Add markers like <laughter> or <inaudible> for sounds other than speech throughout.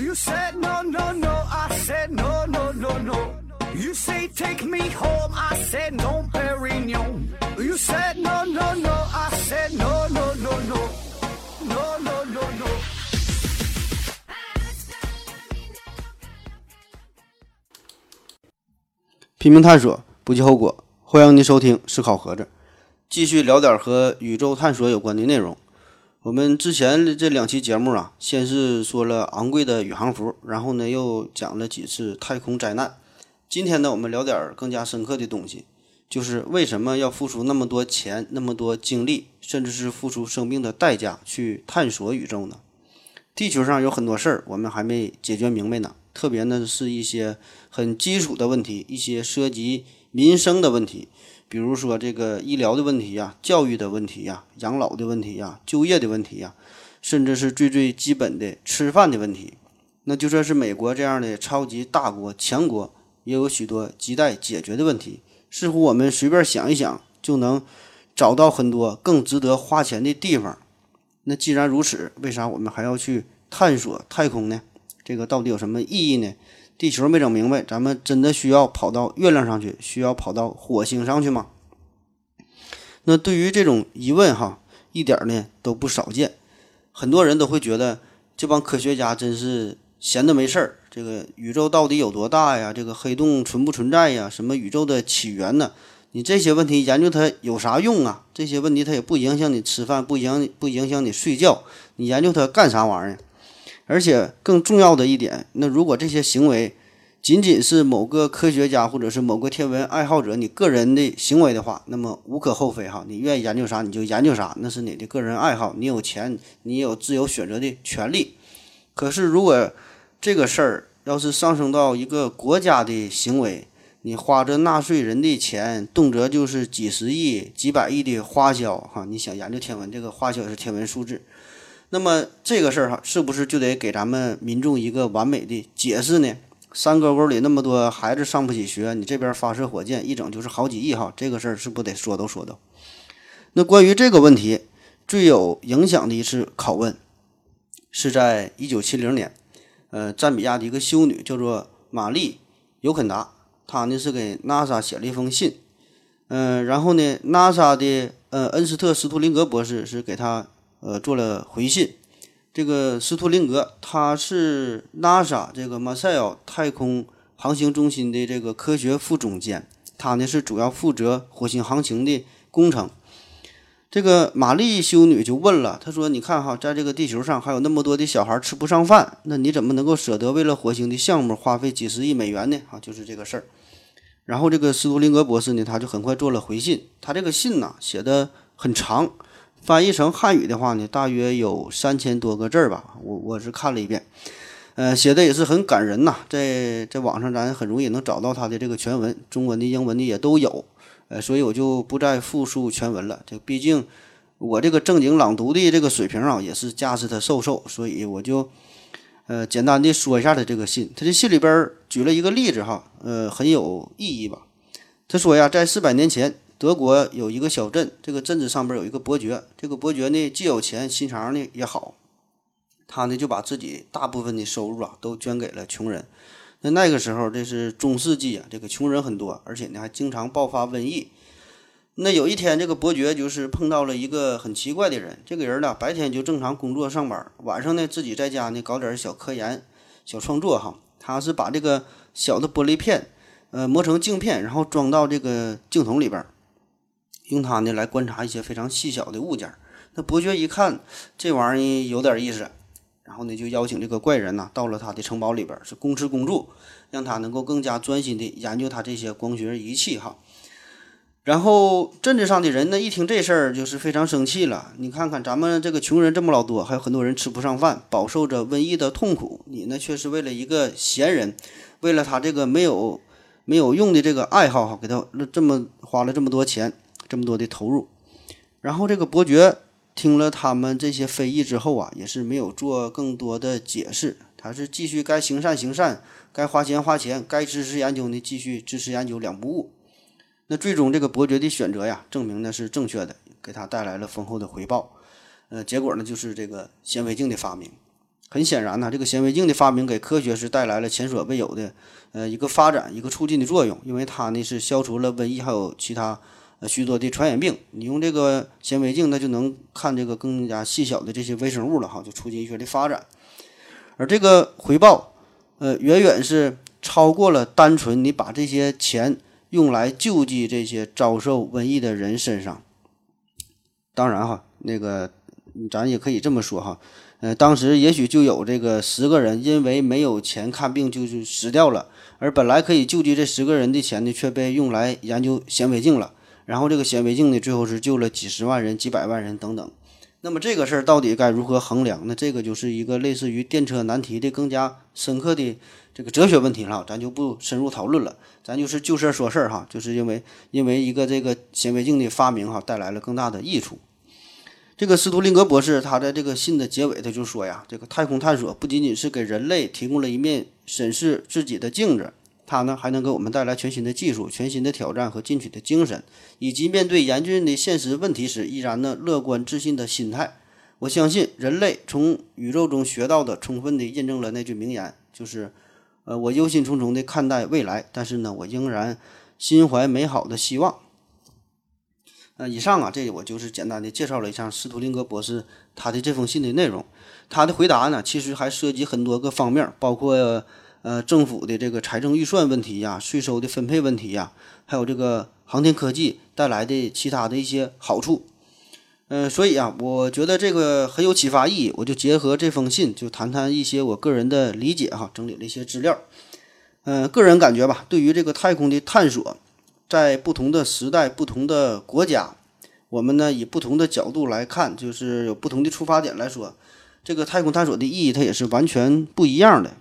You said no, no, no. I said no, no, no, no. You say take me home. I said no, Perignon. You said no, no, no. I said no, no, no, no. No, no, no, no. 拼命探索，不计后果。欢迎您收听《思考盒子》，继续聊点和宇宙探索有关的内容。我们之前的这两期节目啊，先是说了昂贵的宇航服，然后呢又讲了几次太空灾难。今天呢，我们聊点更加深刻的东西，就是为什么要付出那么多钱、那么多精力，甚至是付出生命的代价去探索宇宙呢？地球上有很多事儿，我们还没解决明白呢。特别呢，是一些很基础的问题，一些涉及民生的问题，比如说这个医疗的问题呀、教育的问题呀、养老的问题呀、就业的问题呀，甚至是最最基本的吃饭的问题。那就算是美国这样的超级大国、强国，也有许多亟待解决的问题。似乎我们随便想一想，就能找到很多更值得花钱的地方。那既然如此，为啥我们还要去探索太空呢？这个到底有什么意义呢？地球没整明白，咱们真的需要跑到月亮上去，需要跑到火星上去吗？那对于这种疑问，哈，一点呢都不少见。很多人都会觉得这帮科学家真是闲的没事儿。这个宇宙到底有多大呀？这个黑洞存不存在呀？什么宇宙的起源呢？你这些问题研究它有啥用啊？这些问题它也不影响你吃饭，不影不影响你睡觉，你研究它干啥玩意儿？而且更重要的一点，那如果这些行为仅仅是某个科学家或者是某个天文爱好者你个人的行为的话，那么无可厚非哈。你愿意研究啥你就研究啥，那是你的个人爱好，你有钱，你有自由选择的权利。可是如果这个事儿要是上升到一个国家的行为，你花着纳税人的钱，动辄就是几十亿、几百亿的花销哈。你想研究天文，这个花销是天文数字。那么这个事儿哈，是不是就得给咱们民众一个完美的解释呢？山沟沟里那么多孩子上不起学，你这边发射火箭一整就是好几亿哈，这个事儿是不得说都说道？那关于这个问题，最有影响的一次拷问，是在一九七零年，呃，赞比亚的一个修女叫做玛丽尤肯达，她呢是给 NASA 写了一封信，嗯，然后呢，NASA 的呃恩斯特斯图林格博士是给她。呃，做了回信。这个斯图林格他是 NASA 这个马赛尔太空航行中心的这个科学副总监，他呢是主要负责火星航行的工程。这个玛丽修女就问了，她说：“你看哈，在这个地球上还有那么多的小孩吃不上饭，那你怎么能够舍得为了火星的项目花费几十亿美元呢？”啊，就是这个事儿。然后这个斯图林格博士呢，他就很快做了回信。他这个信呢写的很长。翻译成汉语的话呢，大约有三千多个字儿吧。我我是看了一遍，呃，写的也是很感人呐。在在网上咱很容易能找到他的这个全文，中文的、英文的也都有。呃，所以我就不再复述全文了。这毕竟我这个正经朗读的这个水平啊，也是架势他瘦瘦，所以我就呃简单的说一下他这个信。他这信里边举了一个例子哈，呃，很有意义吧。他说呀，在四百年前。德国有一个小镇，这个镇子上边有一个伯爵，这个伯爵呢既有钱，心肠呢也好，他呢就把自己大部分的收入啊都捐给了穷人。那那个时候这是中世纪啊，这个穷人很多，而且呢还经常爆发瘟疫。那有一天，这个伯爵就是碰到了一个很奇怪的人，这个人呢白天就正常工作上班，晚上呢自己在家呢搞点小科研、小创作哈。他是把这个小的玻璃片，呃磨成镜片，然后装到这个镜筒里边。用它呢来观察一些非常细小的物件。那伯爵一看这玩意儿有点意思，然后呢就邀请这个怪人呐到了他的城堡里边，是公吃公住，让他能够更加专心的研究他这些光学仪器哈。然后镇子上的人呢一听这事儿就是非常生气了。你看看咱们这个穷人这么老多，还有很多人吃不上饭，饱受着瘟疫的痛苦，你呢却是为了一个闲人，为了他这个没有没有用的这个爱好哈，给他这么花了这么多钱。这么多的投入，然后这个伯爵听了他们这些非议之后啊，也是没有做更多的解释，他是继续该行善行善，该花钱花钱，该支持研究呢继续支持研究，两不误。那最终这个伯爵的选择呀，证明呢是正确的，给他带来了丰厚的回报。呃，结果呢就是这个显微镜的发明。很显然呢，这个显微镜的发明给科学是带来了前所未有的呃一个发展、一个促进的作用，因为它呢是消除了瘟疫还有其他呃许多的传染病。你用这个显微镜，那就能看这个更加细小的这些微生物了哈，就促进医学的发展。而这个回报，呃，远远是超过了单纯你把这些钱用来救济这些遭受瘟疫的人身上。当然哈，那个咱也可以这么说哈，呃，当时也许就有这个十个人因为没有钱看病就是死掉了，而本来可以救济这十个人的钱呢，却被用来研究显微镜了。然后这个显微镜呢，最后是救了几十万人、几百万人等等。那么这个事儿到底该如何衡量呢？这个就是一个类似于电车难题的更加深刻的这个哲学问题了，咱就不深入讨论了。咱就是就事儿说事儿哈，就是因为因为一个这个显微镜的发明哈，带来了更大的益处。这个斯图林格博士他在这个信的结尾他就说呀，这个太空探索不仅仅是给人类提供了一面审视自己的镜子。它呢还能给我们带来全新的技术、全新的挑战和进取的精神，以及面对严峻的现实问题时依然呢乐观自信的心态。我相信人类从宇宙中学到的，充分的印证了那句名言，就是：呃，我忧心忡忡地看待未来，但是呢，我仍然心怀美好的希望。呃，以上啊，这我就是简单的介绍了一下斯图林格博士他的这封信的内容。他的回答呢，其实还涉及很多个方面，包括。呃，政府的这个财政预算问题呀，税收的分配问题呀，还有这个航天科技带来的其他的一些好处，嗯，所以啊，我觉得这个很有启发意义，我就结合这封信，就谈谈一些我个人的理解哈，整理了一些资料。嗯，个人感觉吧，对于这个太空的探索，在不同的时代、不同的国家，我们呢以不同的角度来看，就是有不同的出发点来说，这个太空探索的意义它也是完全不一样的。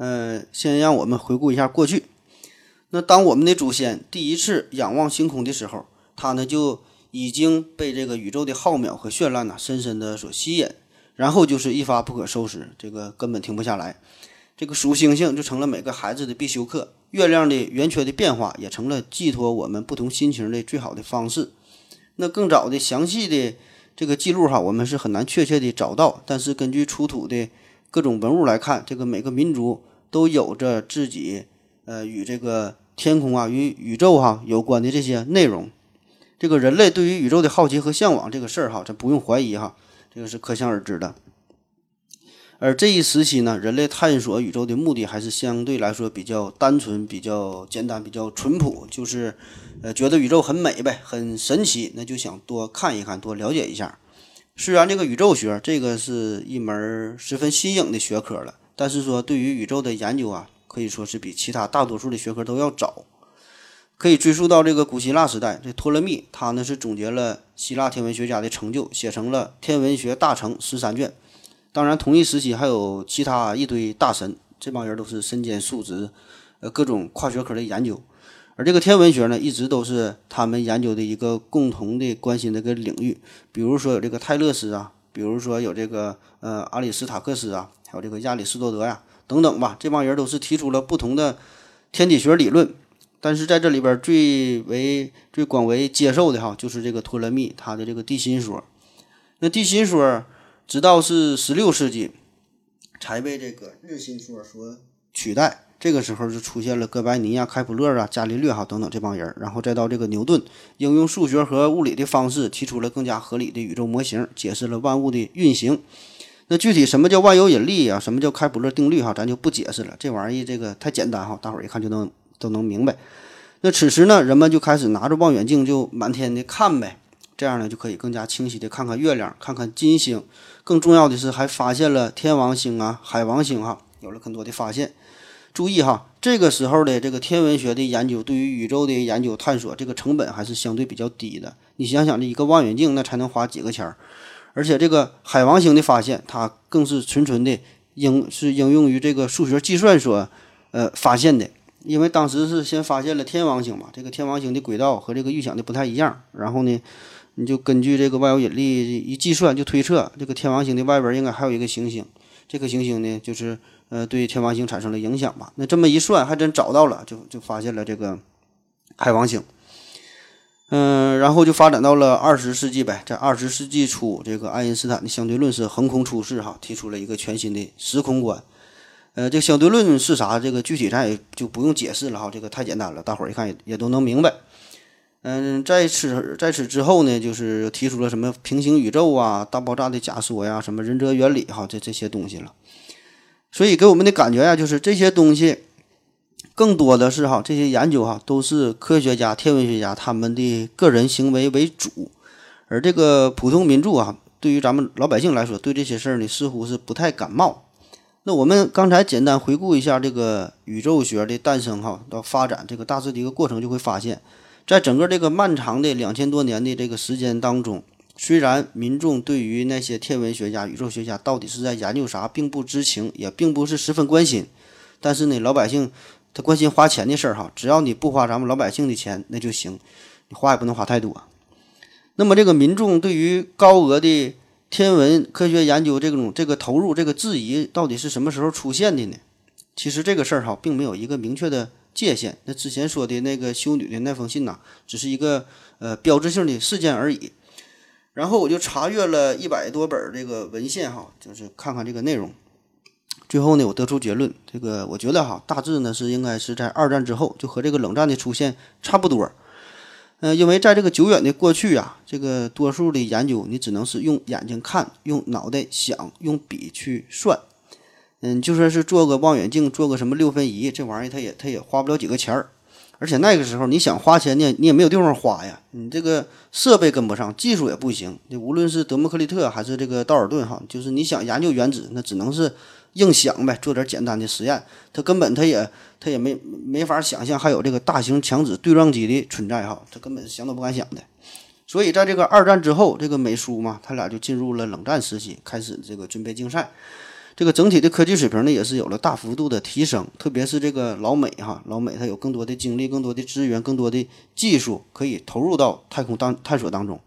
呃，先让我们回顾一下过去。那当我们的祖先第一次仰望星空的时候，他呢就已经被这个宇宙的浩渺和绚烂呢深深的所吸引，然后就是一发不可收拾，这个根本停不下来。这个数星星就成了每个孩子的必修课，月亮的圆缺的变化也成了寄托我们不同心情的最好的方式。那更早的详细的这个记录哈，我们是很难确切的找到，但是根据出土的各种文物来看，这个每个民族。都有着自己，呃，与这个天空啊、与宇宙哈有关的这些内容。这个人类对于宇宙的好奇和向往这个事儿哈，咱不用怀疑哈，这个是可想而知的。而这一时期呢，人类探索宇宙的目的还是相对来说比较单纯、比较简单、比较淳朴，就是呃，觉得宇宙很美呗，很神奇，那就想多看一看，多了解一下。虽然这个宇宙学这个是一门十分新颖的学科了。但是说，对于宇宙的研究啊，可以说是比其他大多数的学科都要早，可以追溯到这个古希腊时代。这托勒密他呢是总结了希腊天文学家的成就，写成了《天文学大成》十三卷。当然，同一时期还有其他一堆大神，这帮人都是身兼数职，呃，各种跨学科的研究。而这个天文学呢，一直都是他们研究的一个共同的关心的一个领域。比如说有这个泰勒斯啊，比如说有这个呃阿里斯塔克斯啊。还有这个亚里士多德呀，等等吧，这帮人都是提出了不同的天体学理论，但是在这里边最为最广为接受的哈，就是这个托勒密他的这个地心说。那地心说直到是十六世纪才被这个日心说所取代，这个时候就出现了哥白尼啊、开普勒啊、伽利略哈等等这帮人，然后再到这个牛顿，应用数学和物理的方式提出了更加合理的宇宙模型，解释了万物的运行。那具体什么叫万有引力啊？什么叫开普勒定律哈？咱就不解释了，这玩意儿这个太简单哈，大伙儿一看就能都能明白。那此时呢，人们就开始拿着望远镜就满天的看呗，这样呢就可以更加清晰的看看月亮，看看金星。更重要的是，还发现了天王星啊、海王星哈，有了更多的发现。注意哈，这个时候的这个天文学的研究，对于宇宙的研究探索，这个成本还是相对比较低的。你想想，这一个望远镜那才能花几个钱儿。而且这个海王星的发现，它更是纯纯的应是应用于这个数学计算所呃发现的，因为当时是先发现了天王星嘛，这个天王星的轨道和这个预想的不太一样，然后呢，你就根据这个万有引力一计算，就推测这个天王星的外边应该还有一个行星，这个行星呢就是呃对天王星产生了影响吧，那这么一算还真找到了，就就发现了这个海王星。嗯，然后就发展到了二十世纪呗，在二十世纪初，这个爱因斯坦的相对论是横空出世哈，提出了一个全新的时空观。呃，这相对论是啥？这个具体咱也就不用解释了哈，这个太简单了，大伙儿一看也也都能明白。嗯，在此在此之后呢，就是提出了什么平行宇宙啊、大爆炸的假说呀、什么仁哲原理哈，这这些东西了。所以给我们的感觉呀，就是这些东西更多的是哈，这些研究哈都是科学家、天文学家他们的个人行为为主，而这个普通民众啊，对于咱们老百姓来说，对这些事儿呢似乎是不太感冒。那我们刚才简单回顾一下这个宇宙学的诞生哈到发展这个大致的一个过程，就会发现，在整个这个漫长的两千多年的这个时间当中，虽然民众对于那些天文学家、宇宙学家到底是在研究啥并不知情，也并不是十分关心，但是呢，老百姓他关心花钱的事儿哈，只要你不花咱们老百姓的钱那就行，你花也不能花太多。那么这个民众对于高额的天文科学研究这种这个投入这个质疑到底是什么时候出现的呢？其实这个事儿哈，并没有一个明确的界限。那之前说的那个修女的那封信呐，只是一个呃标志性的事件而已。然后我就查阅了一百多本这个文献哈，就是看看这个内容。最后呢，我得出结论，这个我觉得哈，大致呢是应该是在二战之后，就和这个冷战的出现差不多。呃，因为在这个久远的过去啊，这个多数的研究你只能是用眼睛看，用脑袋想，用笔去算。嗯，就算是做个望远镜，做个什么六分仪，这玩意儿它也它也花不了几个钱儿。而且那个时候你想花钱呢，你也没有地方花呀，你这个设备跟不上，技术也不行。你无论是德谟克利特还是这个道尔顿哈，就是你想研究原子，那只能是硬想呗，做点简单的实验。他根本他也他也没没法想象还有这个大型强子对撞机的存在哈，他根本想都不敢想的。所以在这个二战之后，这个美苏嘛，他俩就进入了冷战时期，开始这个军备竞赛。这个整体的科技水平呢，也是有了大幅度的提升，特别是这个老美哈，老美他有更多的精力、更多的资源、更多的技术可以投入到太空当探索当中。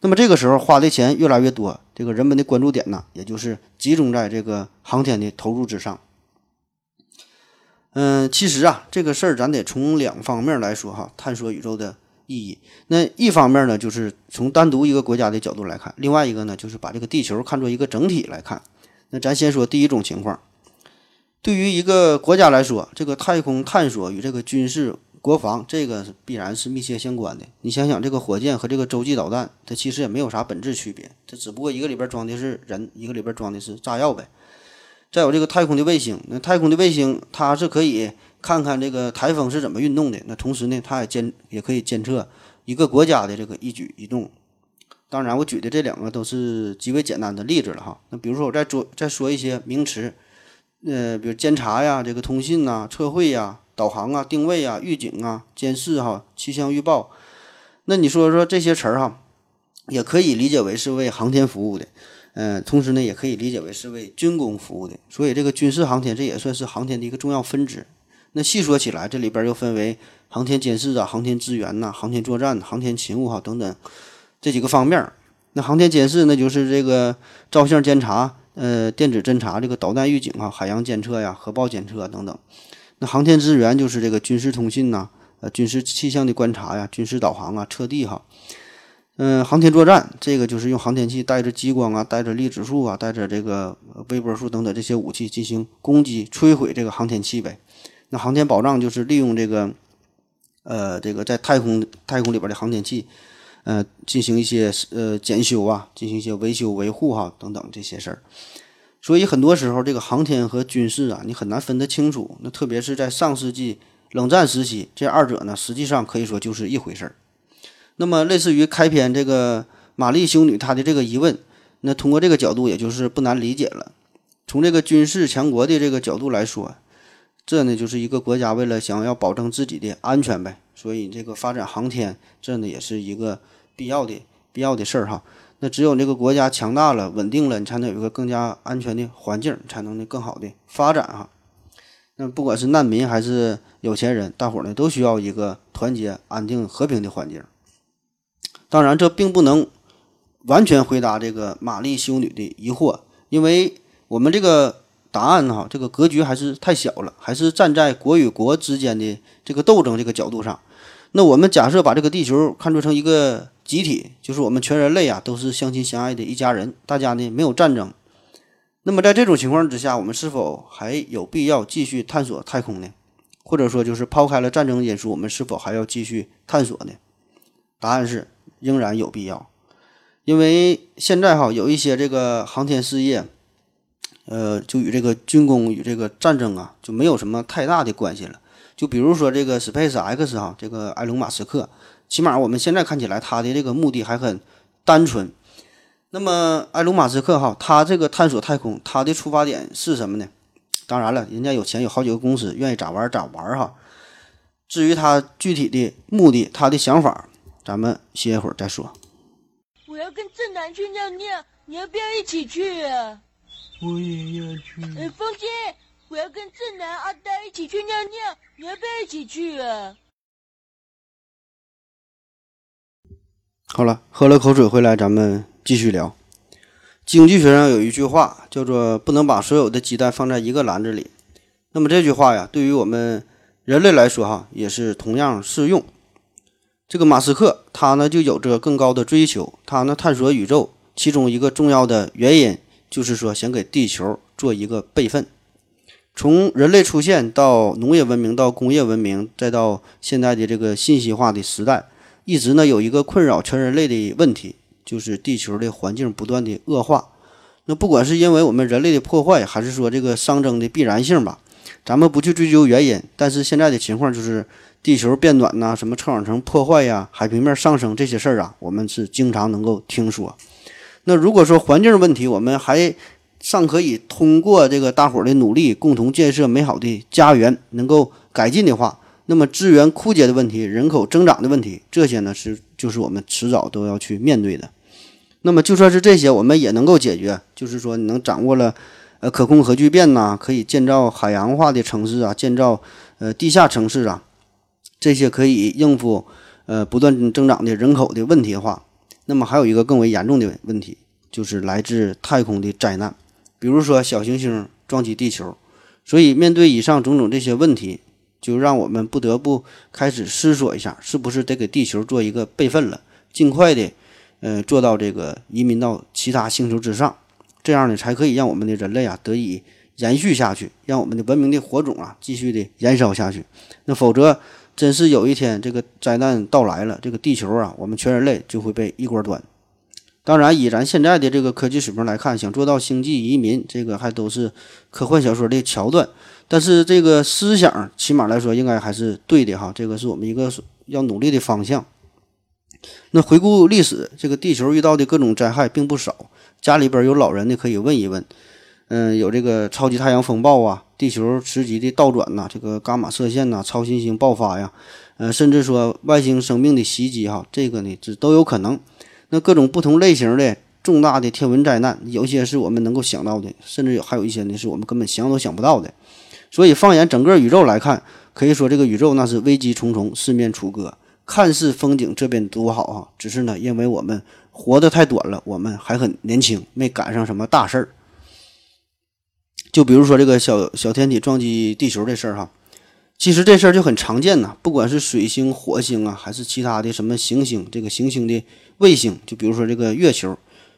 那么这个时候花的钱越来越多，这个人们的关注点呢，也就是集中在这个航天的投入之上。嗯，其实啊，这个事儿咱得从两方面来说哈，探索宇宙的意义。那一方面呢，就是从单独一个国家的角度来看；另外一个呢，就是把这个地球看作一个整体来看。那咱先说第一种情况，对于一个国家来说，这个太空探索与这个军事国防这个必然是密切相关的。你想想，这个火箭和这个洲际导弹，它其实也没有啥本质区别，它只不过一个里边装的是人，一个里边装的是炸药呗。再有这个太空的卫星，那太空的卫星它是可以看看这个台风是怎么运动的，那同时呢，它也监也可以监测一个国家的这个一举一动。当然，我举的这两个都是极为简单的例子了哈。那比如说，我再做再说一些名词，呃，比如监察呀、这个通信呐、测绘呀、导航啊、定位啊、预警啊、监视哈、气象预报。那你说说这些词儿哈，也可以理解为是为航天服务的，嗯，同时呢，也可以理解为是为军工服务的。所以这个军事航天这也算是航天的一个重要分支。那细说起来，这里边又分为航天监视啊、航天支援呐、航天作战、航天勤务哈等等。这几个方面，那航天监视那就是这个照相监察、呃电子侦察、这个导弹预警啊、海洋监测呀、核爆检测等等。那航天支援就是这个军事通信呐、呃军事气象的观察呀、军事导航啊、测地哈。嗯，航天作战这个就是用航天器带着激光啊、带着粒子束啊、带着这个微波束等等这些武器进行攻击、摧毁这个航天器呗。那航天保障就是利用这个，呃，这个在太空太空里边的航天器。呃，进行一些呃检修啊，进行一些维修维护哈等等这些事儿，所以很多时候这个航天和军事啊，你很难分得清楚。那特别是在上世纪冷战时期，这二者呢实际上可以说就是一回事儿。那么类似于开篇这个玛丽修女她的这个疑问，那通过这个角度也就是不难理解了。从这个军事强国的这个角度来说，这呢就是一个国家为了想要保证自己的安全呗，所以这个发展航天，这呢也是一个。必要的必要的事儿哈，那只有这个国家强大了、稳定了，你才能有一个更加安全的环境，才能呢更好的发展哈。那不管是难民还是有钱人，大伙儿呢都需要一个团结、安定、和平的环境。当然，这并不能完全回答这个玛丽修女的疑惑，因为我们这个答案哈，这个格局还是太小了，还是站在国与国之间的这个斗争这个角度上。那我们假设把这个地球看作成一个集体，就是我们全人类啊都是相亲相爱的一家人，大家呢没有战争。那么在这种情况之下，我们是否还有必要继续探索太空呢？或者说，就是抛开了战争因素，我们是否还要继续探索呢？答案是仍然有必要，因为现在哈有一些这个航天事业，呃，就与这个军工与这个战争啊就没有什么太大的关系了。就比如说这个 Space X 哈，这个埃隆·马斯克，起码我们现在看起来他的这个目的还很单纯。那么埃隆·马斯克哈，他这个探索太空，他的出发点是什么呢？当然了，人家有钱，有好几个公司，愿意咋玩咋玩哈。至于他具体的目的，他的想法，咱们歇一会儿再说。我要跟正南去尿尿，你要不要一起去啊？我也要去。哎，风姐，我要跟正南、阿呆一起去尿尿，你要不要一起去啊？好了，喝了口水回来，咱们继续聊。经济学上有一句话叫做“不能把所有的鸡蛋放在一个篮子里”，那么这句话呀，对于我们人类来说哈，也是同样适用。这个马斯克他呢就有着更高的追求，他呢探索宇宙，其中一个重要的原因就是说想给地球做一个备份。从人类出现到农业文明，到工业文明，再到现在的这个信息化的时代，一直呢有一个困扰全人类的问题。就是地球的环境不断的恶化，那不管是因为我们人类的破坏，还是说这个熵增的必然性吧，咱们不去追究原因。但是现在的情况就是地球变暖呐，什么臭氧层破坏呀，海平面上升这些事儿啊，我们是经常能够听说。那如果说环境问题，我们还尚可以通过这个大伙儿的努力，共同建设美好的家园，能够改进的话。那么资源枯竭的问题、人口增长的问题，这些呢是就是我们迟早都要去面对的。那么就算是这些，我们也能够解决。就是说，你能掌握了，呃，可控核聚变呐，可以建造海洋化的城市啊，建造呃地下城市啊，这些可以应付呃不断增长的人口的问题的话，那么还有一个更为严重的问题，就是来自太空的灾难，比如说小行星撞击地球。所以，面对以上种种这些问题，就让我们不得不开始思索一下，是不是得给地球做一个备份了，尽快的。呃，做到这个移民到其他星球之上，这样呢，才可以让我们的人类啊得以延续下去，让我们的文明的火种啊继续的燃烧下去。那否则，真是有一天这个灾难到来了，这个地球啊，我们全人类就会被一锅端。当然，以咱现在的这个科技水平来看，想做到星际移民，这个还都是科幻小说的桥段。但是这个思想，起码来说，应该还是对的哈。这个是我们一个要努力的方向。那回顾历史，这个地球遇到的各种灾害并不少。家里边有老人的可以问一问。嗯，有这个超级太阳风暴啊，地球磁极的倒转呐，这个伽马射线呐，超新星爆发呀，呃，甚至说外星生命的袭击哈，这个呢这都有可能。那各种不同类型的重大的天文灾难，有些是我们能够想到的，甚至有还有一些呢是我们根本想都想不到的。所以放眼整个宇宙来看，可以说这个宇宙那是危机重重，四面楚歌。看似风景这边多好啊，只是呢，因为我们活得太短了，我们还很年轻，没赶上什么大事儿。就比如说这个小小天体撞击地球这事儿哈，其实这事儿就很常见呐。不管是水星、火星啊，还是其他的什么行星，这个行星的卫星，就比如说这个月球，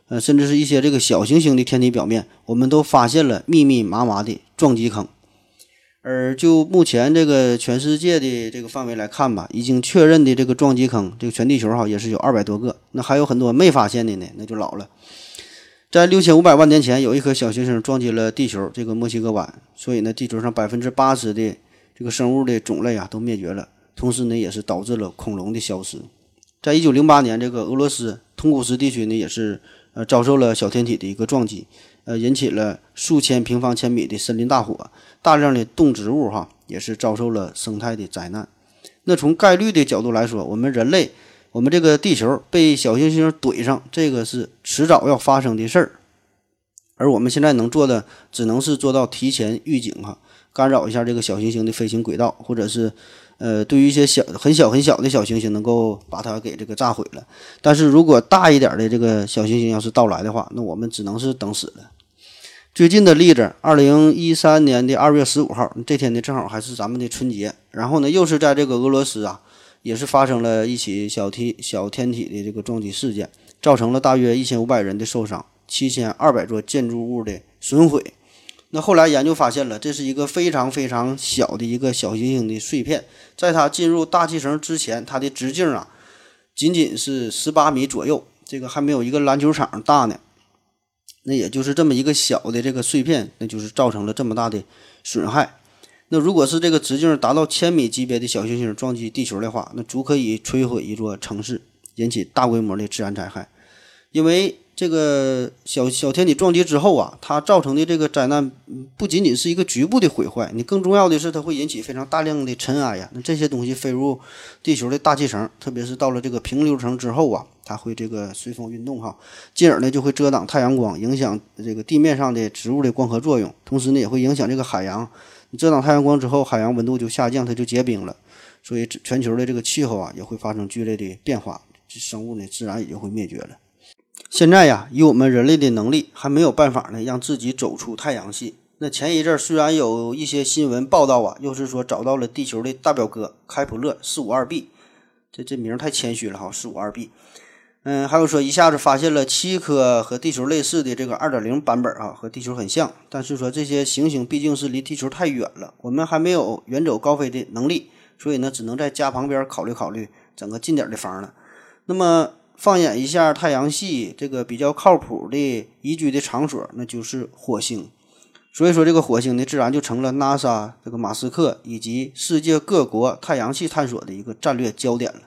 呃，甚至是一些这个小行星的天体表面，我们都发现了密密麻麻的撞击坑。而就目前这个全世界的这个范围来看吧，已经确认的这个撞击坑，这个全地球哈也是有二百多个，那还有很多没发现的呢，那就老了。在六千五百万年前，有一颗小行星撞击了地球这个墨西哥湾，所以呢，地球上百分之八十的这个生物的种类啊都灭绝了，同时呢，也是导致了恐龙的消失。在一九零八年，这个俄罗斯通古斯地区呢也是呃遭受了小天体的一个撞击。呃，引起了数千平方千米的森林大火，大量的动植物哈也是遭受了生态的灾难。那从概率的角度来说，我们人类，我们这个地球被小行星怼上，这个是迟早要发生的事儿。而我们现在能做的，只能是做到提前预警哈，干扰一下这个小行星的飞行轨道，或者是。呃，对于一些小很小很小的小行星，能够把它给这个炸毁了。但是如果大一点的这个小行星要是到来的话，那我们只能是等死了。最近的例子，二零一三年的二月十五号这天呢，正好还是咱们的春节。然后呢，又是在这个俄罗斯啊，也是发生了一起小体小天体的这个撞击事件，造成了大约一千五百人的受伤，七千二百座建筑物的损毁。那后来研究发现了，这是一个非常非常小的一个小行星的碎片，在它进入大气层之前，它的直径啊仅仅是十八米左右，这个还没有一个篮球场大呢。那也就是这么一个小的这个碎片，那就是造成了这么大的损害。那如果是这个直径达到千米级别的小行星撞击地球的话，那足可以摧毁一座城市，引起大规模的自然灾害。因为这个小小天体撞击之后啊，它造成的这个灾难不仅仅是一个局部的毁坏，你更重要的是它会引起非常大量的尘埃呀。那这些东西飞入地球的大气层，特别是到了这个平流层之后啊，它会这个随风运动哈，进而呢就会遮挡太阳光，影响这个地面上的植物的光合作用，同时呢也会影响这个海洋。你遮挡太阳光之后，海洋温度就下降，它就结冰了，所以全球的这个气候啊也会发生剧烈的变化，这生物呢自然也就会灭绝了。现在呀，以我们人类的能力，还没有办法呢让自己走出太阳系。那前一阵虽然有一些新闻报道啊，又是说找到了地球的大表哥开普勒四五二 b，这这名太谦虚了哈，四五二 b。嗯，还有说一下子发现了七颗和地球类似的这个二点零版本啊，和地球很像，但是说这些行星毕竟是离地球太远了，我们还没有远走高飞的能力，所以呢，只能在家旁边考虑考虑，整个近点的房了。那么放眼一下太阳系，这个比较靠谱的宜居的场所，那就是火星。所以说这个火星呢，自然就成了 NASA 这个马斯克以及世界各国太阳系探索的一个战略焦点了。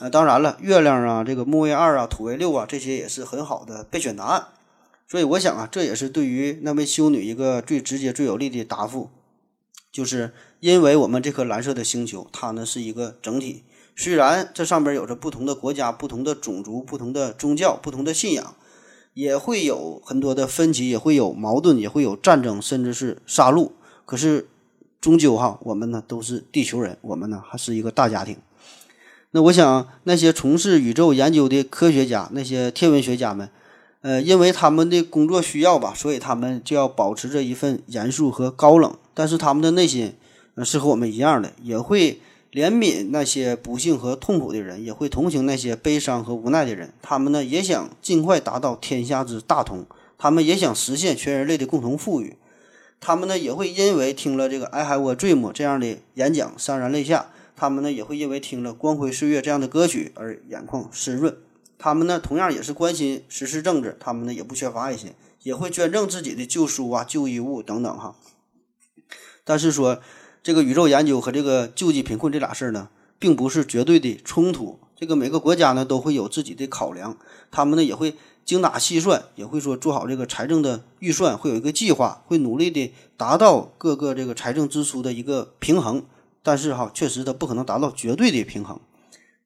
呃，当然了，月亮啊，这个木卫二啊，土卫六啊，这些也是很好的备选答案。所以我想啊，这也是对于那位修女一个最直接、最有力的答复，就是因为我们这颗蓝色的星球，它呢是一个整体，虽然这上边有着不同的国家、不同的种族、不同的宗教、不同的信仰，也会有很多的分歧，也会有矛盾，也会有战争，甚至是杀戮。可是终究哈，我们呢都是地球人，我们呢还是一个大家庭。那我想，那些从事宇宙研究的科学家，那些天文学家们，呃，因为他们的工作需要吧，所以他们就要保持着一份严肃和高冷。但是他们的内心，呃，是和我们一样的，也会怜悯那些不幸和痛苦的人，也会同情那些悲伤和无奈的人。他们呢，也想尽快达到天下之大同，他们也想实现全人类的共同富裕。他们呢，也会因为听了这个《I Have a Dream》这样的演讲，潸然泪下。他们呢也会因为听了《光辉岁月》这样的歌曲而眼眶湿润。他们呢同样也是关心时事政治，他们呢也不缺乏爱心，也会捐赠自己的旧书啊、旧衣物等等哈。但是说这个宇宙研究和这个救济贫困这俩事儿呢，并不是绝对的冲突。这个每个国家呢都会有自己的考量，他们呢也会精打细算，也会说做好这个财政的预算，会有一个计划，会努力的达到各个这个财政支出的一个平衡。但是哈，确实它不可能达到绝对的平衡。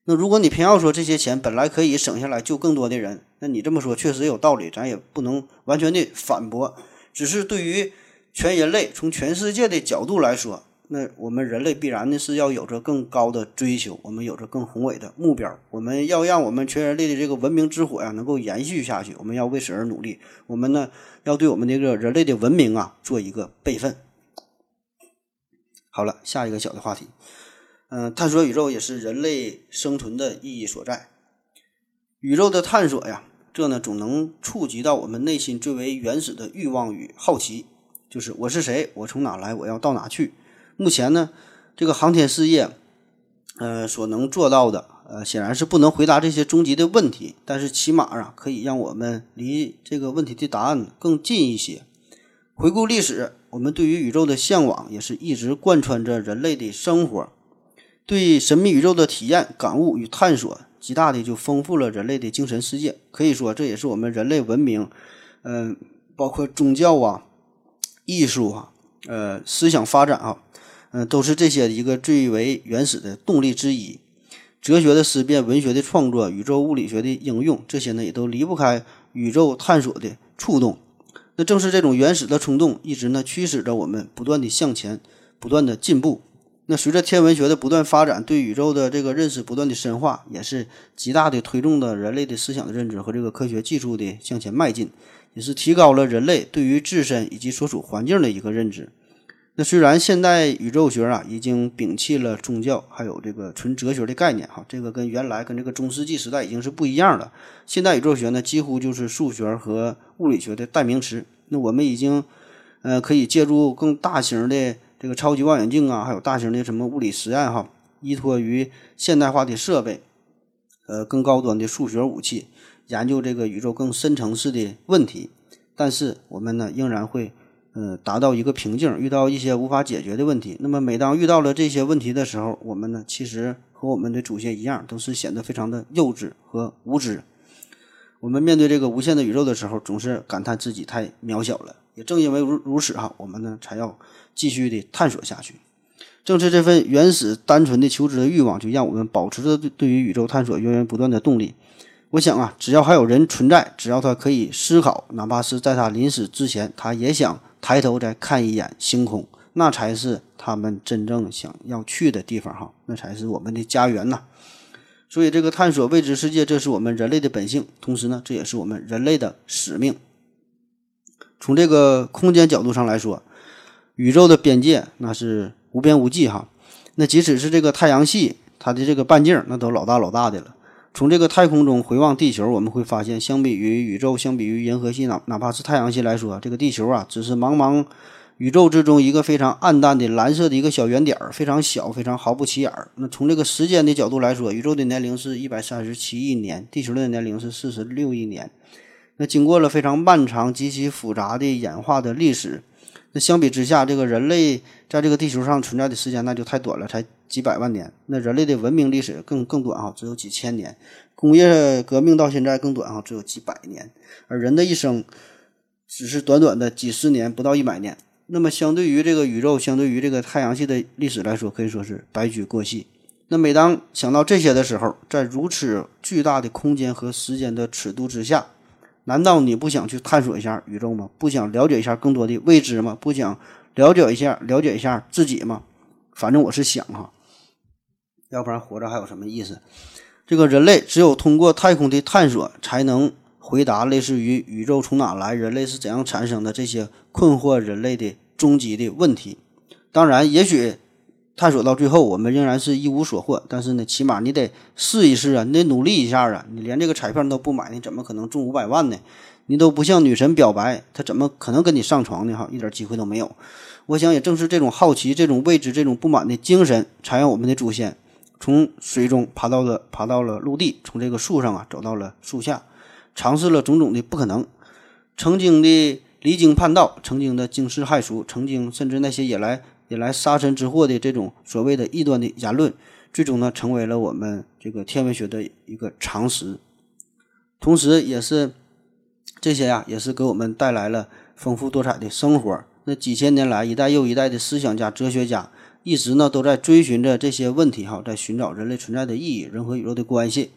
那如果你偏要说这些钱本来可以省下来救更多的人，那你这么说确实有道理，咱也不能完全的反驳。只是对于全人类从全世界的角度来说，那我们人类必然呢是要有着更高的追求，我们有着更宏伟的目标，我们要让我们全人类的这个文明之火呀能够延续下去，我们要为此而努力。我们呢要对我们这个人类的文明啊做一个备份。好了，下一个小的话题，嗯，探索宇宙也是人类生存的意义所在。宇宙的探索呀，这呢总能触及到我们内心最为原始的欲望与好奇，就是我是谁，我从哪来，我要到哪去。目前呢，这个航天事业，呃，所能做到的，呃，显然是不能回答这些终极的问题，但是起码啊，可以让我们离这个问题的答案更近一些。回顾历史。我们对于宇宙的向往也是一直贯穿着人类的生活，对神秘宇宙的体验、感悟与探索，极大的就丰富了人类的精神世界。可以说，这也是我们人类文明，嗯，包括宗教啊、艺术啊、呃思想发展啊，都是这些一个最为原始的动力之一。哲学的思辨、文学的创作、宇宙物理学的应用，这些呢，也都离不开宇宙探索的触动。那正是这种原始的冲动，一直呢驱使着我们不断的向前，不断的进步。那随着天文学的不断发展，对宇宙的这个认识不断的深化，也是极大的推动了人类的思想的认知和这个科学技术的向前迈进，也是提高了人类对于自身以及所处环境的一个认知。那虽然现代宇宙学啊已经摒弃了宗教还有这个纯哲学的概念哈，这个跟原来跟这个中世纪时代已经是不一样了。现代宇宙学呢几乎就是数学和物理学的代名词。那我们已经呃可以借助更大型的这个超级望远镜啊，还有大型的什么物理实验哈，依托于现代化的设备，呃更高端的数学武器，研究这个宇宙更深层次的问题。但是我们呢仍然会。呃，达到一个瓶颈，遇到一些无法解决的问题。那么，每当遇到了这些问题的时候，我们呢，其实和我们的祖先一样，都是显得非常的幼稚和无知。我们面对这个无限的宇宙的时候，总是感叹自己太渺小了。也正因为如如此哈，我们呢才要继续的探索下去。正是这份原始单纯的求知的欲望，就让我们保持着对对于宇宙探索源源不断的动力。我想啊，只要还有人存在，只要他可以思考，哪怕是在他临死之前，他也想。抬头再看一眼星空，那才是他们真正想要去的地方哈，那才是我们的家园呐。所以，这个探索未知世界，这是我们人类的本性，同时呢，这也是我们人类的使命。从这个空间角度上来说，宇宙的边界那是无边无际哈。那即使是这个太阳系，它的这个半径那都老大老大的了。从这个太空中回望地球，我们会发现，相比于宇宙，相比于银河系，哪哪怕是太阳系来说，这个地球啊，只是茫茫宇宙之中一个非常暗淡的蓝色的一个小圆点儿，非常小，非常毫不起眼儿。那从这个时间的角度来说，宇宙的年龄是一百三十七亿年，地球的年龄是四十六亿年。那经过了非常漫长、极其复杂的演化的历史，那相比之下，这个人类在这个地球上存在的时间那就太短了，才。几百万年，那人类的文明历史更更短哈，只有几千年；工业革命到现在更短哈，只有几百年。而人的一生只是短短的几十年，不到一百年。那么，相对于这个宇宙，相对于这个太阳系的历史来说，可以说是白驹过隙。那每当想到这些的时候，在如此巨大的空间和时间的尺度之下，难道你不想去探索一下宇宙吗？不想了解一下更多的未知吗？不想了解一下了解一下自己吗？反正我是想哈。要不然活着还有什么意思？这个人类只有通过太空的探索，才能回答类似于宇宙从哪来、人类是怎样产生的这些困惑人类的终极的问题。当然，也许探索到最后，我们仍然是一无所获。但是呢，起码你得试一试啊，你得努力一下啊！你连这个彩票都不买，你怎么可能中五百万呢？你都不向女神表白，她怎么可能跟你上床呢？哈，一点机会都没有。我想，也正是这种好奇、这种未知、这种不满的精神，才让我们的祖先。从水中爬到了爬到了陆地，从这个树上啊走到了树下，尝试了种种的不可能，曾经的离经叛道，曾经的惊世骇俗，曾经甚至那些引来引来杀身之祸的这种所谓的异端的言论，最终呢成为了我们这个天文学的一个常识，同时也是这些呀，也是给我们带来了丰富多彩的生活。那几千年来，一代又一代的思想家、哲学家。一直呢都在追寻着这些问题哈，在寻找人类存在的意义，人和宇宙的关系。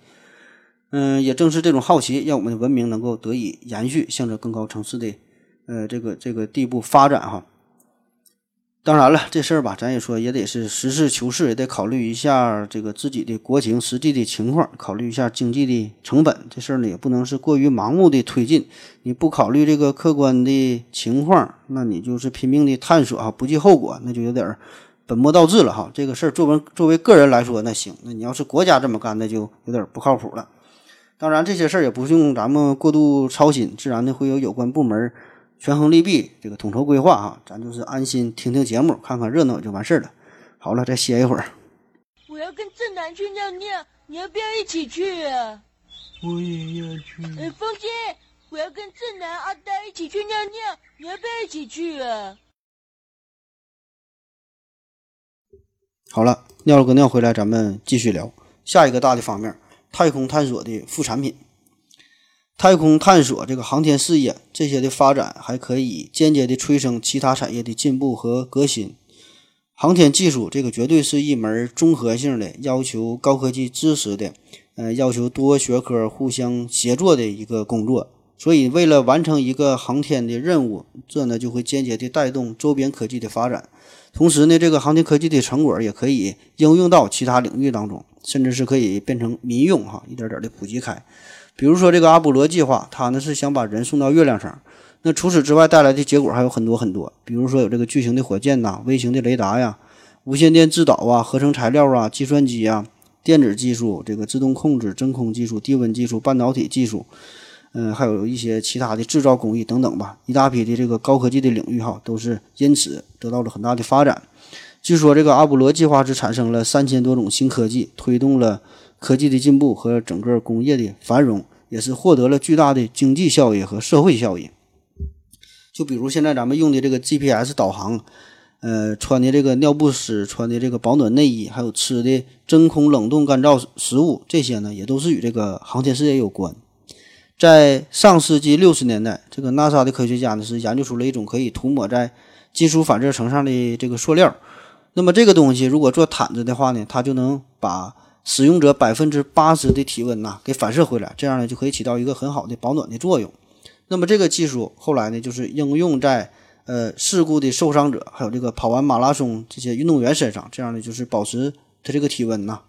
嗯，也正是这种好奇，让我们的文明能够得以延续，向着更高层次的呃这个这个地步发展哈。当然了，这事儿吧，咱也说也得是实事求是，也得考虑一下这个自己的国情、实际的情况，考虑一下经济的成本。这事儿呢也不能是过于盲目的推进。你不考虑这个客观的情况，那你就是拼命的探索哈，不计后果，那就有点儿。本末倒置了哈，这个事儿作为作为个人来说那行，那你要是国家这么干，那就有点不靠谱了。当然这些事儿也不用咱们过度操心，自然的会有有关部门权衡利弊，这个统筹规划哈，咱就是安心听听节目，看看热闹就完事儿了。好了，再歇一会儿。我要跟正南去尿尿，你要不要一起去啊？我也要去。哎，风姐，我要跟正南阿呆一起去尿尿，你要不要一起去啊？好了，尿了个尿回来，咱们继续聊下一个大的方面：太空探索的副产品。太空探索这个航天事业这些的发展，还可以间接的催生其他产业的进步和革新。航天技术这个绝对是一门综合性的、要求高科技知识的，呃，要求多学科互相协作的一个工作。所以，为了完成一个航天的任务，这呢就会间接的带动周边科技的发展。同时呢，这个航天科技的成果也可以应用到其他领域当中，甚至是可以变成民用哈，一点点的普及开。比如说这个阿波罗计划，它呢是想把人送到月亮上，那除此之外带来的结果还有很多很多，比如说有这个巨型的火箭呐、微型的雷达呀、无线电制导啊、合成材料啊、计算机啊、电子技术、这个自动控制、真空技术、低温技术、半导体技术，嗯，还有一些其他的制造工艺等等吧，一大批的这个高科技的领域哈，都是因此得到了很大的发展。据说这个阿波罗计划是产生了三千多种新科技，推动了科技的进步和整个工业的繁荣，也是获得了巨大的经济效益和社会效益。就比如现在咱们用的这个 GPS 导航，呃，穿的这个尿不湿，穿的这个保暖内衣，还有吃的真空冷冻干燥食物，这些呢也都是与这个航天事业有关。在上世纪六十年代，这个 NASA 的科学家呢是研究出了一种可以涂抹在金属反射层上的这个塑料。那么这个东西如果做毯子的话呢，它就能把使用者百分之八十的体温呐给反射回来，这样呢就可以起到一个很好的保暖的作用。那么这个技术后来呢，就是应用在呃事故的受伤者，还有这个跑完马拉松这些运动员身上，这样呢就是保持他这个体温呐。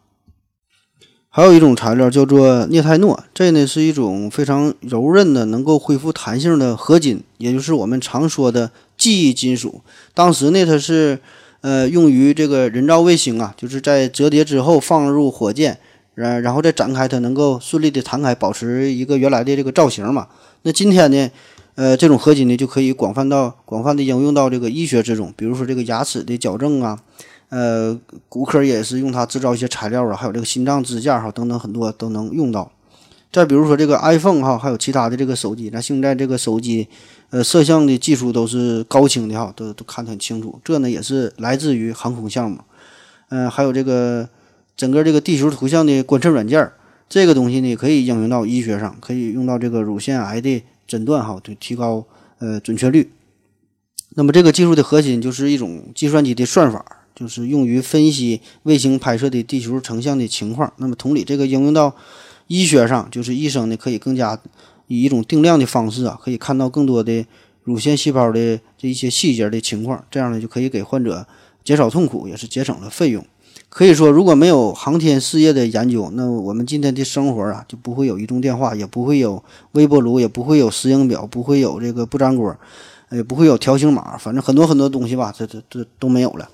还有一种材料叫做镍钛诺，这呢是一种非常柔韧的、能够恢复弹性的合金，也就是我们常说的记忆金属。当时呢，它是呃用于这个人造卫星啊，就是在折叠之后放入火箭，然然后再展开，它能够顺利的弹开，保持一个原来的这个造型嘛。那今天呢，呃，这种合金呢就可以广泛到广泛的应用到这个医学之中，比如说这个牙齿的矫正啊。呃，骨科也是用它制造一些材料啊，还有这个心脏支架哈等等很多都能用到。再比如说这个 iPhone 哈，还有其他的这个手机，那现在这个手机，呃，摄像的技术都是高清的哈，都都看得很清楚。这呢也是来自于航空项目。嗯，还有这个整个这个地球图像的观测软件，这个东西呢可以应用到医学上，可以用到这个乳腺癌的诊断哈，对，提高呃准确率。那么这个技术的核心就是一种计算机的算法。就是用于分析卫星拍摄的地球成像的情况。那么，同理，这个应用到医学上，就是医生呢可以更加以一种定量的方式啊，可以看到更多的乳腺细胞的这一些细节的情况。这样呢，就可以给患者减少痛苦，也是节省了费用。可以说，如果没有航天事业的研究，那我们今天的生活啊，就不会有移动电话，也不会有微波炉，也不会有石英表，不会有这个不粘锅，也不会有条形码，反正很多很多东西吧，这这这都没有了。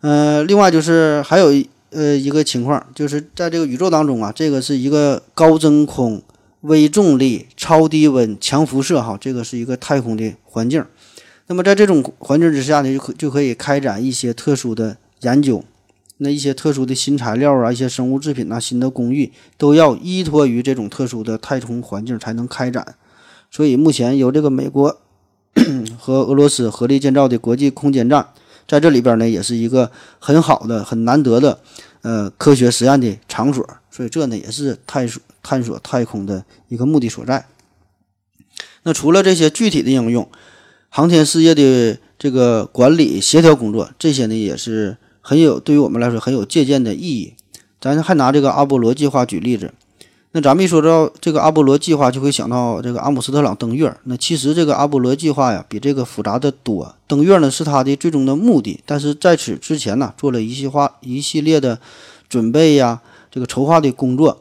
呃，另外就是还有呃一个情况，就是在这个宇宙当中啊，这个是一个高真空、微重力、超低温、强辐射哈，这个是一个太空的环境。那么在这种环境之下呢，就可就可以开展一些特殊的研究。那一些特殊的新材料啊，一些生物制品啊，新的工艺都要依托于这种特殊的太空环境才能开展。所以目前由这个美国 <coughs> 和俄罗斯合力建造的国际空间站。在这里边呢，也是一个很好的、很难得的，呃，科学实验的场所。所以这呢，也是探索探索太空的一个目的所在。那除了这些具体的应用，航天事业的这个管理协调工作，这些呢，也是很有对于我们来说很有借鉴的意义。咱还拿这个阿波罗计划举例子。那咱们一说到这个阿波罗计划，就会想到这个阿姆斯特朗登月。那其实这个阿波罗计划呀，比这个复杂的多。登月呢是它的最终的目的，但是在此之前呢，做了一系化一系列的准备呀，这个筹划的工作。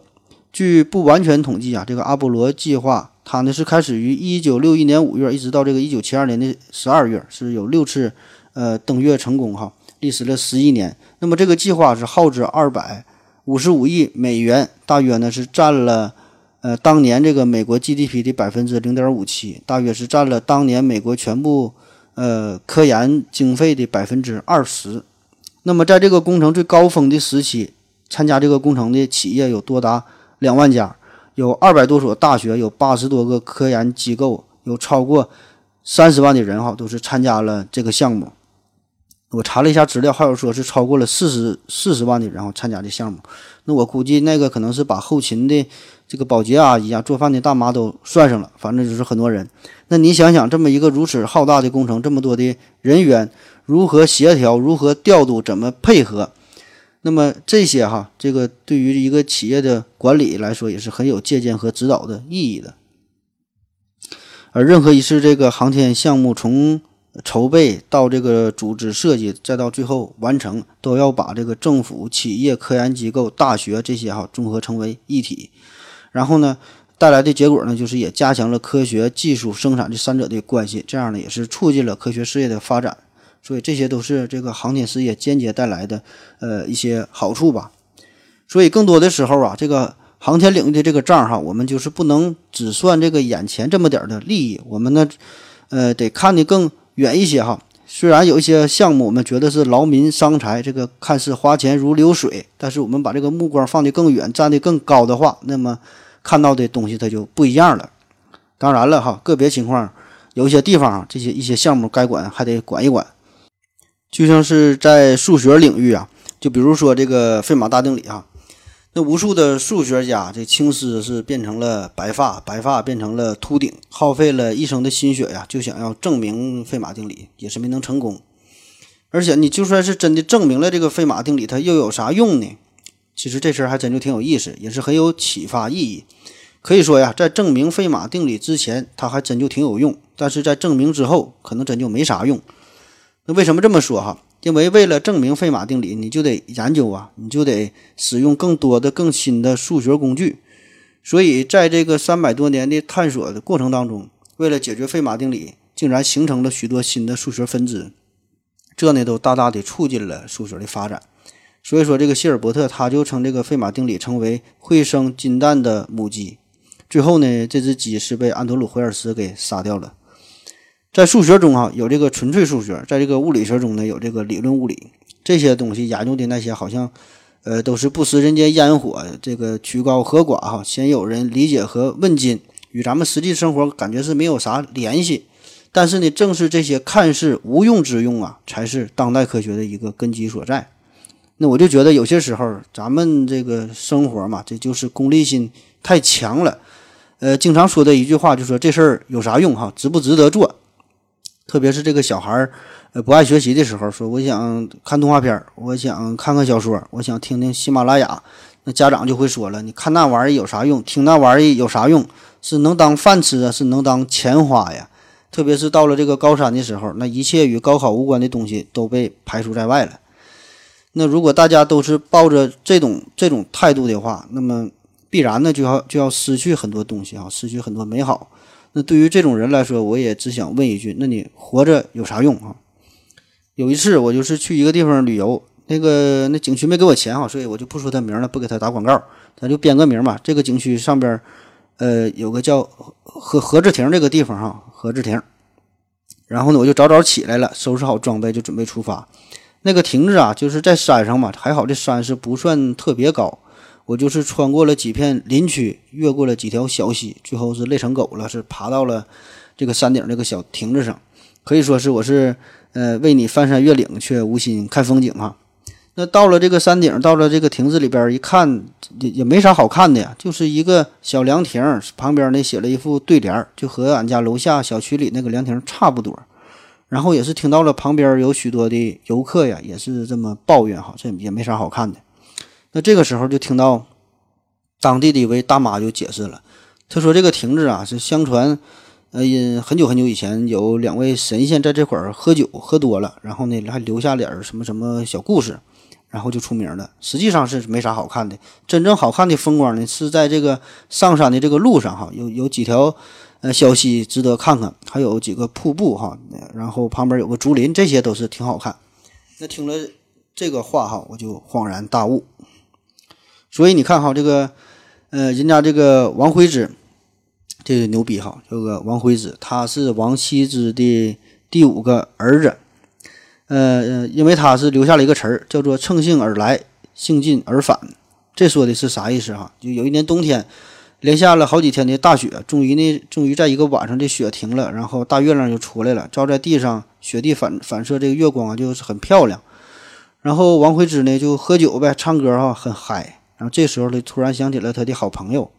据不完全统计啊，这个阿波罗计划它呢是开始于一九六一年五月，一直到这个一九七二年的十二月，是有六次呃登月成功哈，历时了十一年。那么这个计划是耗资二百。五十五亿美元，大约呢是占了，呃，当年这个美国 GDP 的百分之零点五七，大约是占了当年美国全部呃科研经费的百分之二十。那么在这个工程最高峰的时期，参加这个工程的企业有多达两万家，有二百多所大学，有八十多个科研机构，有超过三十万的人哈，都是参加了这个项目。我查了一下资料，还有说是超过了四十四十万的人后参加这项目。那我估计那个可能是把后勤的这个保洁阿姨啊、做饭的大妈都算上了，反正就是很多人。那你想想，这么一个如此浩大的工程，这么多的人员如何协调、如何调度、怎么配合？那么这些哈，这个对于一个企业的管理来说，也是很有借鉴和指导的意义的。而任何一次这个航天项目从筹备到这个组织设计，再到最后完成，都要把这个政府、企业、科研机构、大学这些哈综合成为一体。然后呢，带来的结果呢，就是也加强了科学技术生产这三者的关系，这样呢也是促进了科学事业的发展。所以这些都是这个航天事业间接带来的呃一些好处吧。所以更多的时候啊，这个航天领域的这个账哈，我们就是不能只算这个眼前这么点儿的利益，我们呢呃得看得更远一些哈。虽然有一些项目我们觉得是劳民伤财，这个看似花钱如流水，但是我们把这个目光放得更远，站得更高的话，那么看到的东西它就不一样了。当然了哈，个别情况有一些地方，这些一些项目该管还得管一管。就像是在数学领域啊，就比如说这个费马大定理啊，那无数的数学家这青丝是变成了白发，白发变成了秃顶，耗费了一生的心血呀，就想要证明费马定理，也是没能成功。而且你就算是真的证明了这个费马定理，它又有啥用呢？其实这事儿还真就挺有意思，也是很有启发意义。可以说呀，在证明费马定理之前，它还真就挺有用；但是在证明之后，可能真就没啥用。那为什么这么说哈？因为为了证明费马定理，你就得研究啊，你就得使用更多的、更新的数学工具。所以在这个三百多年的探索的过程当中，为了解决费马定理，竟然形成了许多新的数学分支，这呢都大大的促进了数学的发展。所以说，这个希尔伯特他就称这个费马定理称为会生金蛋的母鸡。最后呢，这只鸡是被安德鲁·惠尔斯给杀掉了。在数学中啊，有这个纯粹数学；在这个物理学中呢，有这个理论物理。这些东西研究的那些，好像，呃，都是不食人间烟火，这个曲高和寡哈，鲜有人理解和问津，与咱们实际生活感觉是没有啥联系。但是呢，正是这些看似无用之用啊，才是当代科学的一个根基所在。那我就觉得有些时候，咱们这个生活嘛，这就是功利心太强了。呃，经常说的一句话就说这事儿有啥用哈，值不值得做？特别是这个小孩儿，呃，不爱学习的时候，说我想看动画片儿，我想看看小说，我想听听喜马拉雅，那家长就会说了，你看那玩意儿有啥用？听那玩意儿有啥用？是能当饭吃啊？是能当钱花呀？<laughs> 特别是到了这个高三的时候，那一切与高考无关的东西都被排除在外了。那如果大家都是抱着这种这种态度的话，那么必然呢就要就要失去很多东西啊，失去很多美好。那对于这种人来说，我也只想问一句：那你活着有啥用啊？有一次我就是去一个地方旅游，那个那景区没给我钱哈，所以我就不说他名了，不给他打广告，咱就编个名吧。这个景区上边，呃，有个叫何何志亭这个地方哈，何志亭。然后呢，我就早早起来了，收拾好装备就准备出发。那个亭子啊，就是在山上嘛，还好这山是不算特别高。我就是穿过了几片林区，越过了几条小溪，最后是累成狗了，是爬到了这个山顶这个小亭子上。可以说是我是呃为你翻山越岭，却无心看风景哈。那到了这个山顶，到了这个亭子里边一看，也也没啥好看的呀，就是一个小凉亭，旁边呢写了一副对联，就和俺家楼下小区里那个凉亭差不多。然后也是听到了旁边有许多的游客呀，也是这么抱怨哈，这也没啥好看的。那这个时候就听到当地的一位大妈就解释了，她说：“这个亭子啊，是相传，呃，很久很久以前有两位神仙在这块儿喝酒，喝多了，然后呢还留下点什么什么小故事，然后就出名了。实际上是没啥好看的，真正好看的风光呢是在这个上山的这个路上哈，有有几条呃小溪值得看看，还有几个瀑布哈，然后旁边有个竹林，这些都是挺好看。那听了这个话哈，我就恍然大悟。”所以你看哈，这个，呃，人家这个王徽之，这个牛逼哈，这个王徽之，他是王羲之的第五个儿子，呃，因为他是留下了一个词儿，叫做“乘兴而来，兴尽而返”。这说的是啥意思哈？就有一年冬天，连下了好几天的大雪，终于呢，终于在一个晚上，这雪停了，然后大月亮就出来了，照在地上，雪地反反射这个月光啊，就是很漂亮。然后王徽之呢，就喝酒呗，唱歌哈，很嗨。然后这时候呢，突然想起了他的好朋友，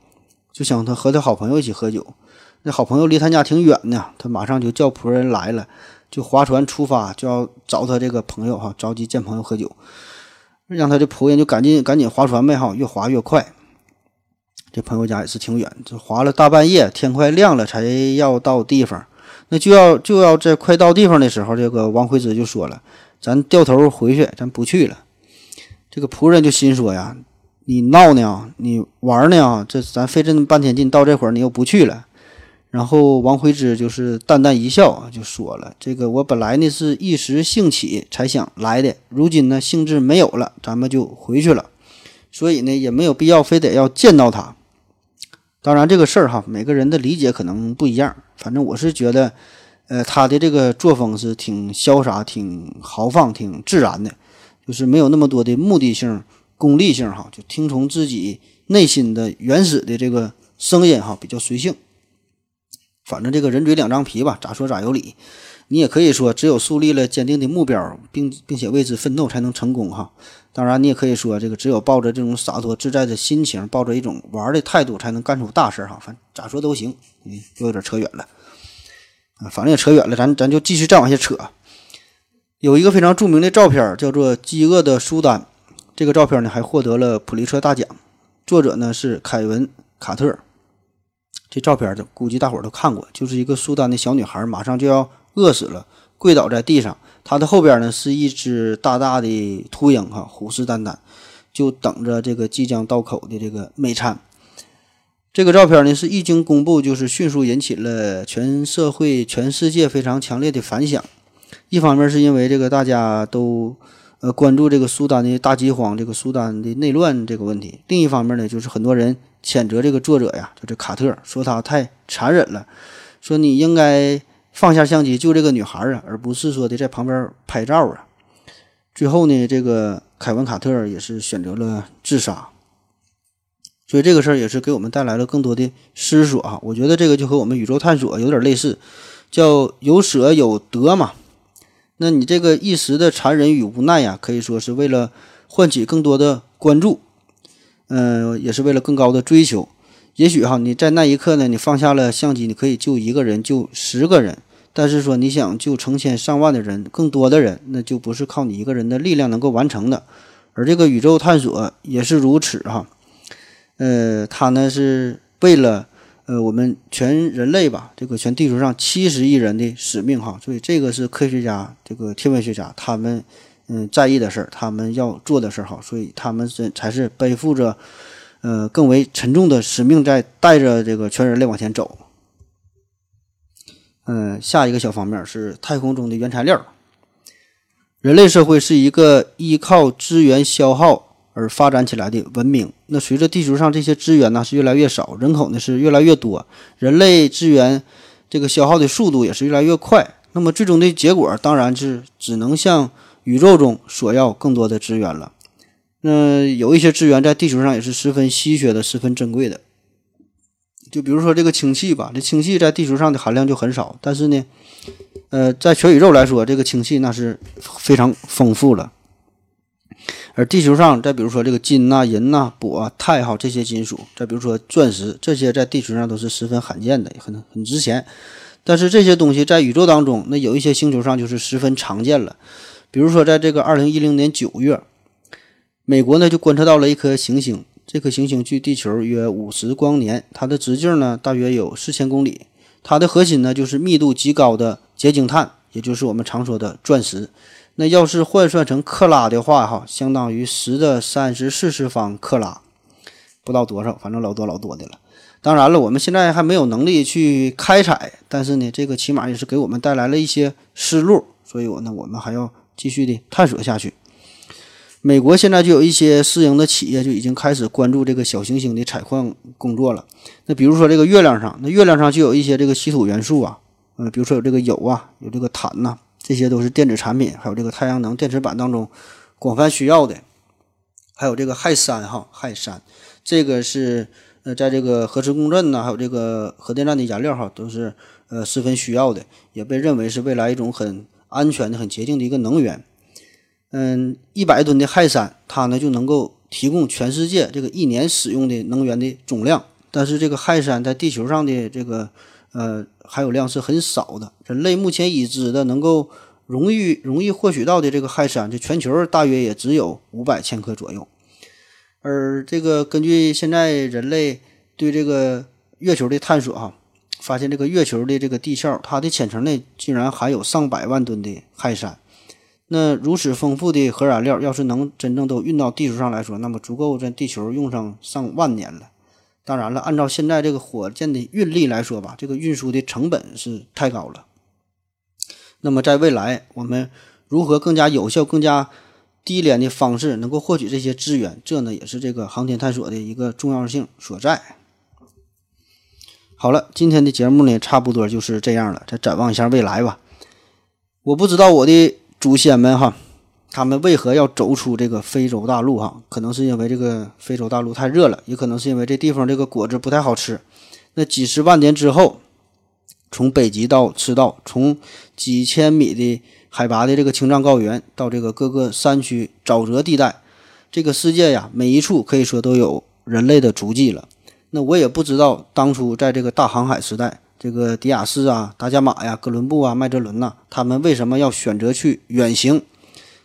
就想他和他好朋友一起喝酒。那好朋友离他家挺远的，他马上就叫仆人来了，就划船出发，就要找他这个朋友哈，着急见朋友喝酒，让他的仆人就赶紧赶紧划船呗哈，越划越快。这朋友家也是挺远，就划了大半夜，天快亮了才要到地方。那就要就要在快到地方的时候，这个王徽之就说了：“咱掉头回去，咱不去了。”这个仆人就心说呀。你闹呢？你玩呢？这咱费这么半天劲，到这会儿你又不去了。然后王徽之就是淡淡一笑，就说了：“这个我本来呢是一时兴起才想来的，如今呢兴致没有了，咱们就回去了。所以呢也没有必要非得要见到他。当然这个事儿哈，每个人的理解可能不一样。反正我是觉得，呃，他的这个作风是挺潇洒、挺豪放、挺自然的，就是没有那么多的目的性、功利性哈，就听从自己内心的原始的这个声音哈，比较随性。”反正这个人嘴两张皮吧，咋说咋有理。你也可以说，只有树立了坚定的目标，并并且为之奋斗，才能成功哈。当然，你也可以说，这个只有抱着这种洒脱自在的心情，抱着一种玩的态度，才能干出大事哈。反正咋说都行。嗯，又有点扯远了啊，反正也扯远了，咱咱就继续再往下扯。有一个非常著名的照片，叫做《饥饿的苏丹》，这个照片呢还获得了普利策大奖，作者呢是凯文·卡特。这照片，估计大伙儿都看过，就是一个苏丹的小女孩，马上就要饿死了，跪倒在地上。她的后边呢是一只大大的秃鹰，哈，虎视眈眈，就等着这个即将到口的这个美餐。这个照片呢是一经公布，就是迅速引起了全社会、全世界非常强烈的反响。一方面是因为这个大家都呃关注这个苏丹的大饥荒，这个苏丹的内乱这个问题；另一方面呢，就是很多人。谴责这个作者呀，就这卡特说他太残忍了，说你应该放下相机救这个女孩啊，而不是说的在旁边拍照啊。最后呢，这个凯文卡特也是选择了自杀。所以这个事儿也是给我们带来了更多的思索啊。我觉得这个就和我们宇宙探索有点类似，叫有舍有得嘛。那你这个一时的残忍与无奈呀，可以说是为了唤起更多的关注。嗯，也是为了更高的追求。也许哈，你在那一刻呢，你放下了相机，你可以救一个人，救十个人。但是说你想救成千上万的人，更多的人，那就不是靠你一个人的力量能够完成的。而这个宇宙探索也是如此哈。呃，它呢是为了呃我们全人类吧，这个全地球上七十亿人的使命哈。所以这个是科学家、这个天文学家他们。嗯，在意的事儿，他们要做的事儿，哈，所以他们是才是背负着，呃，更为沉重的使命，在带着这个全人类往前走。嗯，下一个小方面是太空中的原材料。人类社会是一个依靠资源消耗而发展起来的文明。那随着地球上这些资源呢是越来越少，人口呢是越来越多，人类资源这个消耗的速度也是越来越快。那么最终的结果当然是只能向宇宙中索要更多的资源了，那有一些资源在地球上也是十分稀缺的、十分珍贵的。就比如说这个氢气吧，这氢气在地球上的含量就很少，但是呢，呃，在全宇宙来说，这个氢气那是非常丰富了。而地球上，再比如说这个金呐、银呐、铂啊、钛哈这些金属，再比如说钻石，这些在地球上都是十分罕见的，很很值钱。但是这些东西在宇宙当中，那有一些星球上就是十分常见了。比如说，在这个二零一零年九月，美国呢就观测到了一颗行星，这颗行星距地球约五十光年，它的直径呢大约有四千公里，它的核心呢就是密度极高的结晶碳，也就是我们常说的钻石。那要是换算成克拉的话，哈，相当于十的三十四次方克拉，不知道多少，反正老多老多的了。当然了，我们现在还没有能力去开采，但是呢，这个起码也是给我们带来了一些思路，所以我呢，我们还要。继续的探索下去。美国现在就有一些私营的企业就已经开始关注这个小行星的采矿工作了。那比如说这个月亮上，那月亮上就有一些这个稀土元素啊，嗯，比如说有这个铀啊，有这个碳呐，这些都是电子产品，还有这个太阳能电池板当中广泛需要的。还有这个氦三哈，氦三，这个是呃，在这个核磁共振呐，还有这个核电站的燃料哈，都是呃十分需要的，也被认为是未来一种很。安全的、很洁净的一个能源，嗯，一百吨的氦三，它呢就能够提供全世界这个一年使用的能源的总量。但是这个氦三在地球上的这个呃含有量是很少的。人类目前已知的能够容易容易获取到的这个氦三，这全球大约也只有五百千克左右。而这个根据现在人类对这个月球的探索，哈。发现这个月球的这个地壳，它的浅层内竟然含有上百万吨的氦三。那如此丰富的核燃料，要是能真正都运到地球上来说，那么足够这地球用上上万年了。当然了，按照现在这个火箭的运力来说吧，这个运输的成本是太高了。那么在未来，我们如何更加有效、更加低廉的方式能够获取这些资源？这呢，也是这个航天探索的一个重要性所在。好了，今天的节目呢，差不多就是这样了。再展望一下未来吧。我不知道我的祖先们哈，他们为何要走出这个非洲大陆哈？可能是因为这个非洲大陆太热了，也可能是因为这地方这个果子不太好吃。那几十万年之后，从北极到赤道，从几千米的海拔的这个青藏高原到这个各个山区沼泽地带，这个世界呀，每一处可以说都有人类的足迹了。那我也不知道当初在这个大航海时代，这个迪亚斯啊、达伽马呀、哥伦布啊、麦哲伦呐，他们为什么要选择去远行？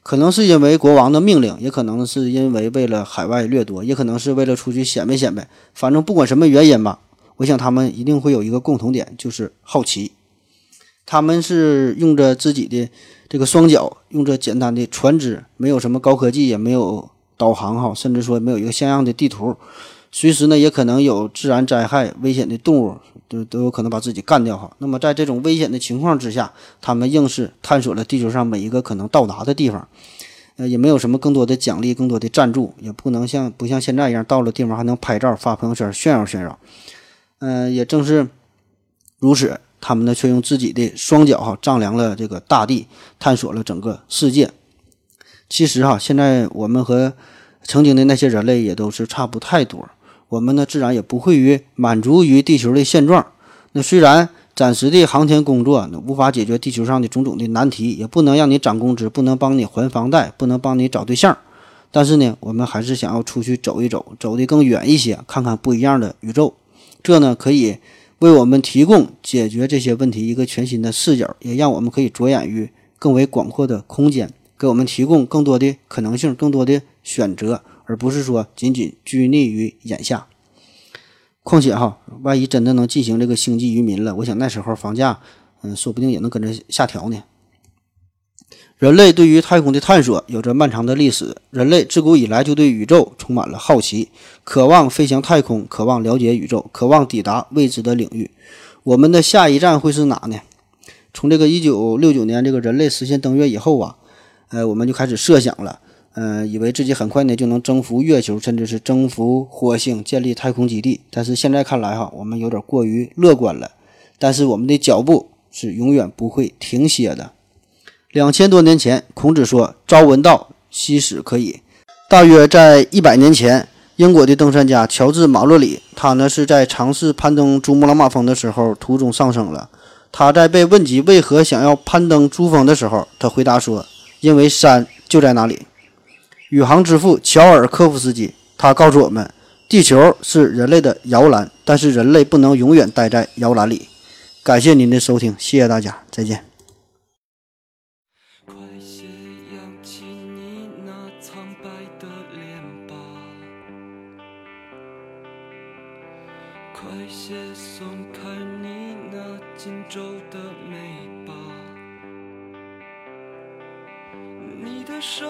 可能是因为国王的命令，也可能是因为为了海外掠夺，也可能是为了出去显摆显摆。反正不管什么原因吧，我想他们一定会有一个共同点，就是好奇。他们是用着自己的这个双脚，用着简单的船只，没有什么高科技，也没有导航哈，甚至说没有一个像样的地图。随时呢，也可能有自然灾害、危险的动物，都都有可能把自己干掉哈。那么在这种危险的情况之下，他们硬是探索了地球上每一个可能到达的地方，呃，也没有什么更多的奖励、更多的赞助，也不能像不像现在一样，到了地方还能拍照发朋友圈炫耀炫耀。嗯，也正是如此，他们呢却用自己的双脚哈丈量了这个大地，探索了整个世界。其实哈，现在我们和曾经的那些人类也都是差不太多。我们呢，自然也不会于满足于地球的现状。那虽然暂时的航天工作无法解决地球上的种种的难题，也不能让你涨工资，不能帮你还房贷，不能帮你找对象，但是呢，我们还是想要出去走一走，走得更远一些，看看不一样的宇宙。这呢，可以为我们提供解决这些问题一个全新的视角，也让我们可以着眼于更为广阔的空间，给我们提供更多的可能性，更多的选择。而不是说仅仅拘泥于眼下。况且哈，万一真的能进行这个星际移民了，我想那时候房价，嗯，说不定也能跟着下调呢。人类对于太空的探索有着漫长的历史，人类自古以来就对宇宙充满了好奇，渴望飞向太空，渴望了解宇宙，渴望抵达未知的领域。我们的下一站会是哪呢？从这个一九六九年这个人类实现登月以后啊，呃，我们就开始设想了。嗯，以为自己很快呢就能征服月球，甚至是征服火星，建立太空基地。但是现在看来哈，我们有点过于乐观了。但是我们的脚步是永远不会停歇的。两千多年前，孔子说：“朝闻道，夕死可以。”大约在一百年前，英国的登山家乔治·马洛里，他呢是在尝试攀登珠穆朗玛峰的时候途中丧生了。他在被问及为何想要攀登珠峰的时候，他回答说：“因为山就在那里。”宇航之父乔尔科夫斯基，他告诉我们，地球是人类的摇篮，但是人类不能永远待在摇篮里。感谢您的收听，谢谢大家，再见。快些扬起你那苍白的脸吧，快些松开你那紧皱的眉吧，你的生